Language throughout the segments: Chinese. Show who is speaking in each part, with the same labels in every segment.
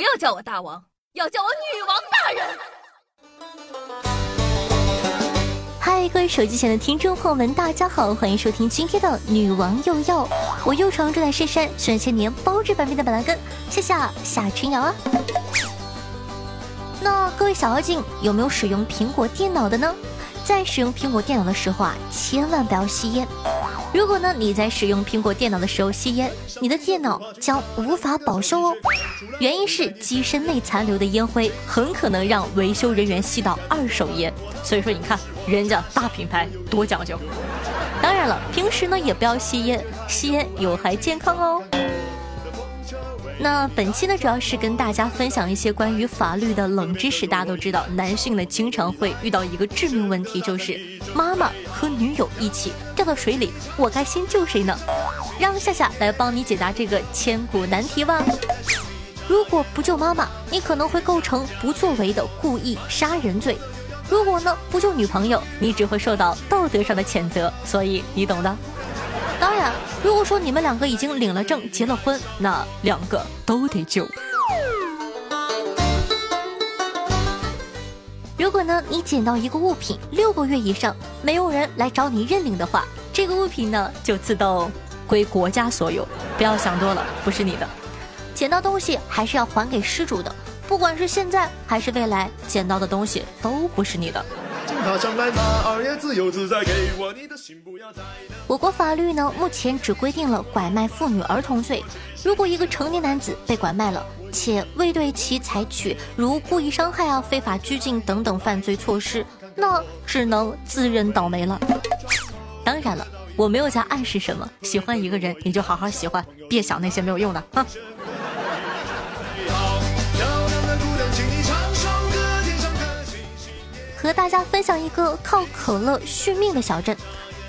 Speaker 1: 不要叫我大王，要叫我女王大人。
Speaker 2: 嗨，各位手机前的听众朋友们，大家好，欢迎收听今天的女王又要。我又常住在深山，选千年包治百病的板蓝根，谢谢夏春瑶啊。那各位小妖精有没有使用苹果电脑的呢？在使用苹果电脑的时候啊，千万不要吸烟。如果呢你在使用苹果电脑的时候吸烟，你的电脑将无法保修哦。原因是机身内残留的烟灰很可能让维修人员吸到二手烟。所以说你看人家大品牌多讲究。当然了，平时呢也不要吸烟，吸烟有害健康哦。那本期呢，主要是跟大家分享一些关于法律的冷知识。大家都知道，男性呢经常会遇到一个致命问题，就是妈妈和女友一起掉到水里，我该先救谁呢？让夏夏来帮你解答这个千古难题吧。如果不救妈妈，你可能会构成不作为的故意杀人罪；如果呢不救女朋友，你只会受到道德上的谴责。所以你懂的。当然，如果说你们两个已经领了证、结了婚，那两个都得救。如果呢，你捡到一个物品六个月以上没有人来找你认领的话，这个物品呢就自动 归国家所有。不要想多了，不是你的。捡到东西还是要还给失主的，不管是现在还是未来，捡到的东西都不是你的。我国法律呢，目前只规定了拐卖妇女儿童罪。如果一个成年男子被拐卖了，且未对其采取如故意伤害啊、非法拘禁等等犯罪措施，那只能自认倒霉了。当然了，我没有在暗示什么。喜欢一个人，你就好好喜欢，别想那些没有用的啊。和大家分享一个靠可乐续命的小镇，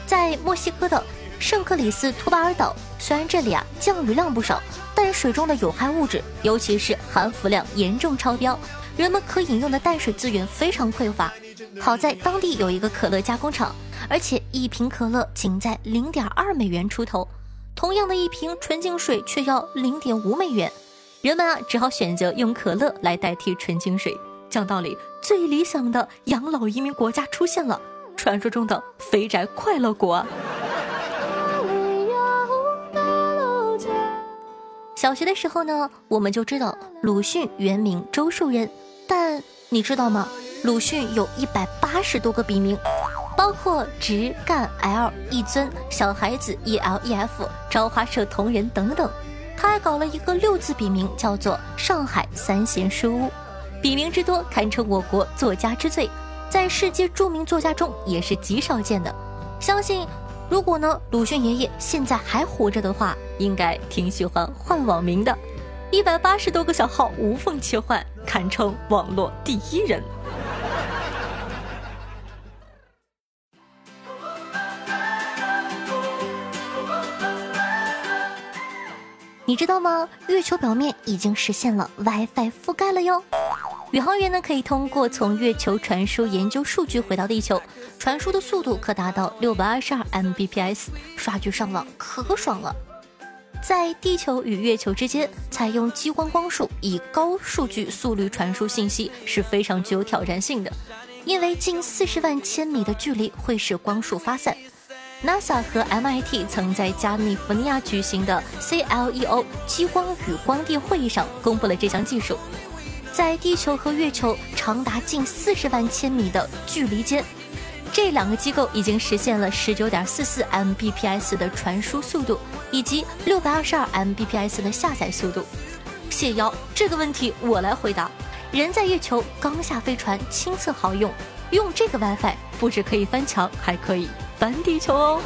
Speaker 2: 在墨西哥的圣克里斯托巴尔岛。虽然这里啊降雨量不少，但水中的有害物质，尤其是含氟量严重超标，人们可饮用的淡水资源非常匮乏。好在当地有一个可乐加工厂，而且一瓶可乐仅在零点二美元出头，同样的一瓶纯净水却要零点五美元，人们啊只好选择用可乐来代替纯净水。讲道理，最理想的养老移民国家出现了，传说中的肥宅快乐国。小学的时候呢，我们就知道鲁迅原名周树人，但你知道吗？鲁迅有一百八十多个笔名，包括直干 L、一尊、小孩子 E L E F、朝花社同人等等。他还搞了一个六字笔名，叫做上海三贤书屋。笔名之多，堪称我国作家之最，在世界著名作家中也是极少见的。相信，如果呢鲁迅爷爷现在还活着的话，应该挺喜欢换网名的。一百八十多个小号无缝切换，堪称网络第一人。你知道吗？月球表面已经实现了 WiFi 覆盖了哟。宇航员呢可以通过从月球传输研究数据回到地球，传输的速度可达到六百二十二 Mbps，刷剧上网可爽了。在地球与月球之间，采用激光光束以高数据速率传输信息是非常具有挑战性的，因为近四十万千米的距离会使光束发散。NASA 和 MIT 曾在加利福尼亚举行的 CLEO 激光与光电会议上公布了这项技术。在地球和月球长达近四十万千米的距离间，这两个机构已经实现了十九点四四 Mbps 的传输速度，以及六百二十二 Mbps 的下载速度。谢邀，这个问题我来回答。人在月球刚下飞船，亲测好用，用这个 WiFi 不止可以翻墙，还可以翻地球哦。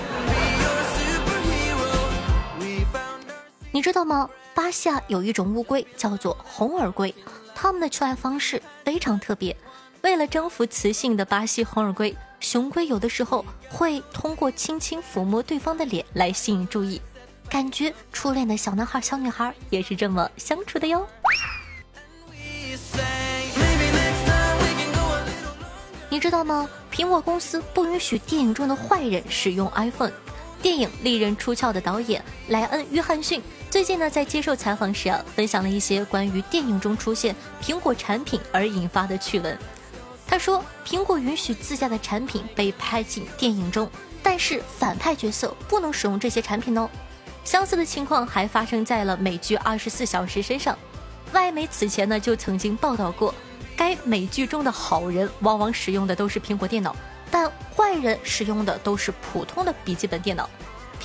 Speaker 2: 你知道吗？巴西有一种乌龟叫做红耳龟。他们的求爱方式非常特别，为了征服雌性的巴西红耳龟，雄龟有的时候会通过轻轻抚摸对方的脸来吸引注意，感觉初恋的小男孩、小女孩也是这么相处的哟。你知道吗？苹果公司不允许电影中的坏人使用 iPhone。电影《利刃出鞘》的导演莱恩·约翰逊最近呢，在接受采访时啊，分享了一些关于电影中出现苹果产品而引发的趣闻。他说，苹果允许自家的产品被拍进电影中，但是反派角色不能使用这些产品哦。相似的情况还发生在了美剧《二十四小时》身上。外媒此前呢就曾经报道过，该美剧中的好人往往使用的都是苹果电脑，但坏人使用的都是普通的笔记本电脑。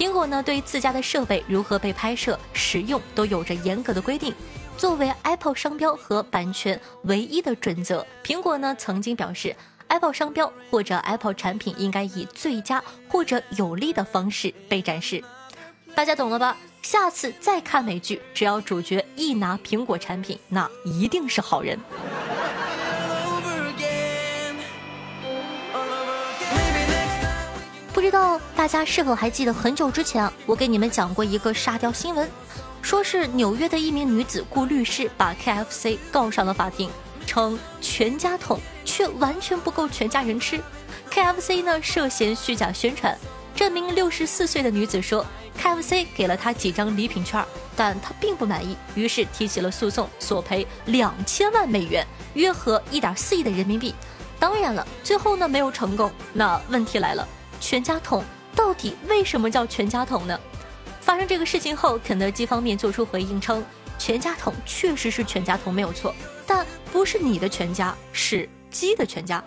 Speaker 2: 苹果呢，对自家的设备如何被拍摄、使用都有着严格的规定。作为 Apple 商标和版权唯一的准则，苹果呢曾经表示，Apple 商标或者 Apple 产品应该以最佳或者有利的方式被展示。大家懂了吧？下次再看美剧，只要主角一拿苹果产品，那一定是好人。不知道大家是否还记得很久之前啊，我给你们讲过一个沙雕新闻，说是纽约的一名女子雇律师把 KFC 告上了法庭，称全家桶却完全不够全家人吃，KFC 呢涉嫌虚假宣传。这名六十四岁的女子说，KFC 给了她几张礼品券，但她并不满意，于是提起了诉讼，索赔两千万美元，约合一点四亿的人民币。当然了，最后呢没有成功。那问题来了。全家桶到底为什么叫全家桶呢？发生这个事情后，肯德基方面做出回应称，全家桶确实是全家桶没有错，但不是你的全家，是鸡的全家。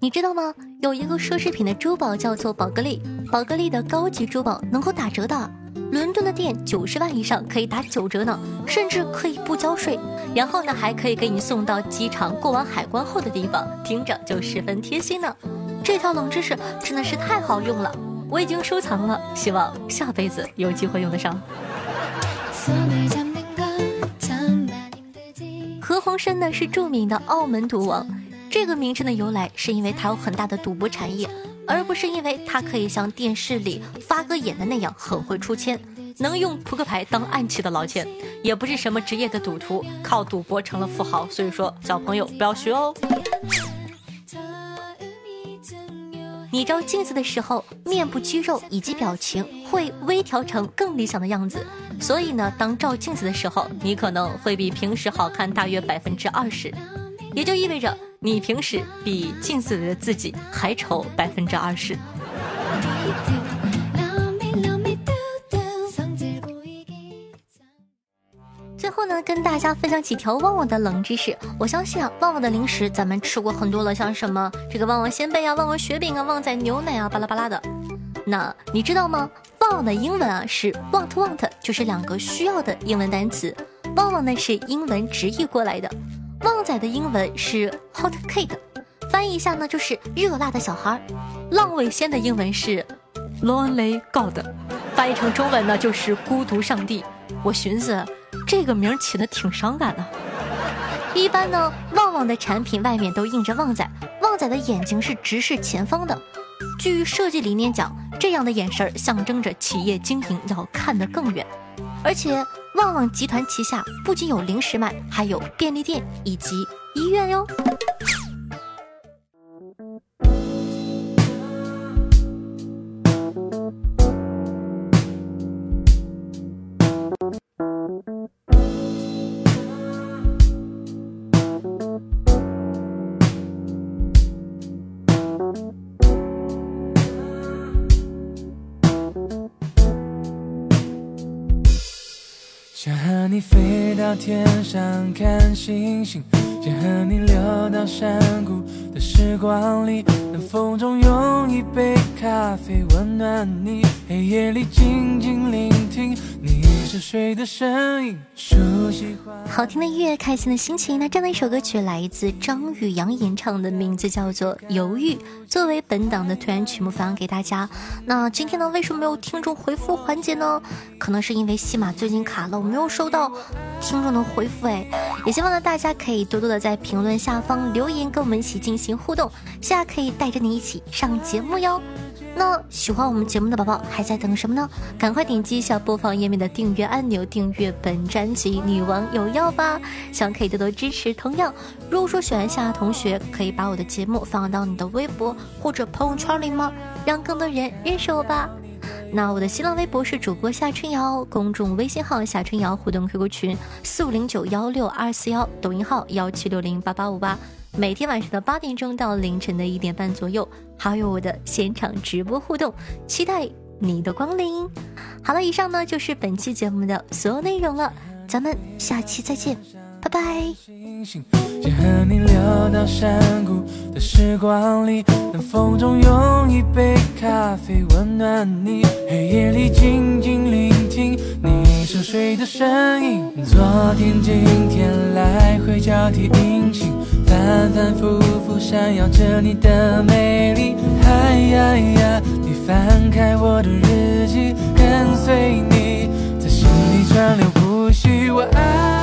Speaker 2: 你知道吗？有一个奢侈品的珠宝叫做宝格丽，宝格丽的高级珠宝能够打折的。伦敦的店九十万以上可以打九折呢，甚至可以不交税，然后呢还可以给你送到机场过完海关后的地方，听着就十分贴心呢。这条冷知识真的是太好用了，我已经收藏了，希望下辈子有机会用得上。何鸿燊呢是著名的澳门赌王，这个名称的由来是因为他有很大的赌博产业。而不是因为他可以像电视里发哥演的那样很会出千，能用扑克牌当暗器的老千，也不是什么职业的赌徒，靠赌博成了富豪。所以说，小朋友不要学哦。你照镜子的时候，面部肌肉以及表情会微调成更理想的样子，所以呢，当照镜子的时候，你可能会比平时好看大约百分之二十，也就意味着。你平时比镜子里的自己还丑百分之二十。最后呢，跟大家分享几条旺旺的冷知识。我相信啊，旺旺的零食咱们吃过很多了，像什么这个旺旺仙贝啊、旺旺雪饼啊、旺仔牛奶啊，巴拉巴拉的。那你知道吗？旺旺的英文啊是 want want，就是两个需要的英文单词。旺旺呢是英文直译过来的。旺仔的英文是 hot cake，翻译一下呢就是热辣的小孩。浪味仙的英文是 lonely god，翻译成中文呢就是孤独上帝。我寻思这个名起的挺伤感的。一般呢，旺旺的产品外面都印着旺仔，旺仔的眼睛是直视前方的。据设计理念讲，这样的眼神象征着企业经营要看得更远，而且。旺旺集团旗下不仅有零食卖，还有便利店以及医院哟。
Speaker 3: 天上看星星，想和你溜到山谷的时光里，风中用一杯咖啡温暖你，黑夜里静静聆听你沉睡的声音。
Speaker 2: 好听的音乐，开心的心情。那这样的一首歌曲来自张宇阳演唱的，名字叫做《犹豫》，作为本档的推荐曲目分享给大家。那今天呢，为什么没有听众回复环节呢？可能是因为西马最近卡了，我没有收到听众的回复。哎，也希望呢大家可以多多的在评论下方留言，跟我们一起进行互动，下可以带带着你一起上节目哟。那喜欢我们节目的宝宝还在等什么呢？赶快点击一下播放页面的订阅按钮，订阅本专辑《女王有药》吧！希望可以多多支持。同样，如果说喜欢夏同学，可以把我的节目放到你的微博或者朋友圈里吗？让更多人认识我吧。那我的新浪微博是主播夏春瑶，公众微信号夏春瑶，互动 QQ 群四五零九幺六二四幺，抖音号幺七六零八八五八。每天晚上的八点钟到凌晨的一点半左右，还有我的现场直播互动，期待你的光临。好了，以上呢就是本期节目的所有内容了，咱们下期再见，拜拜。
Speaker 3: 和你聊到山谷的时光里，冷风中用一杯咖啡温暖你，黑夜里静静聆听你熟睡的声音，昨天今天来回交替运行。反反复复闪耀着你的美丽，哎呀呀！你翻开我的日记，跟随你在心里川流不息。我爱。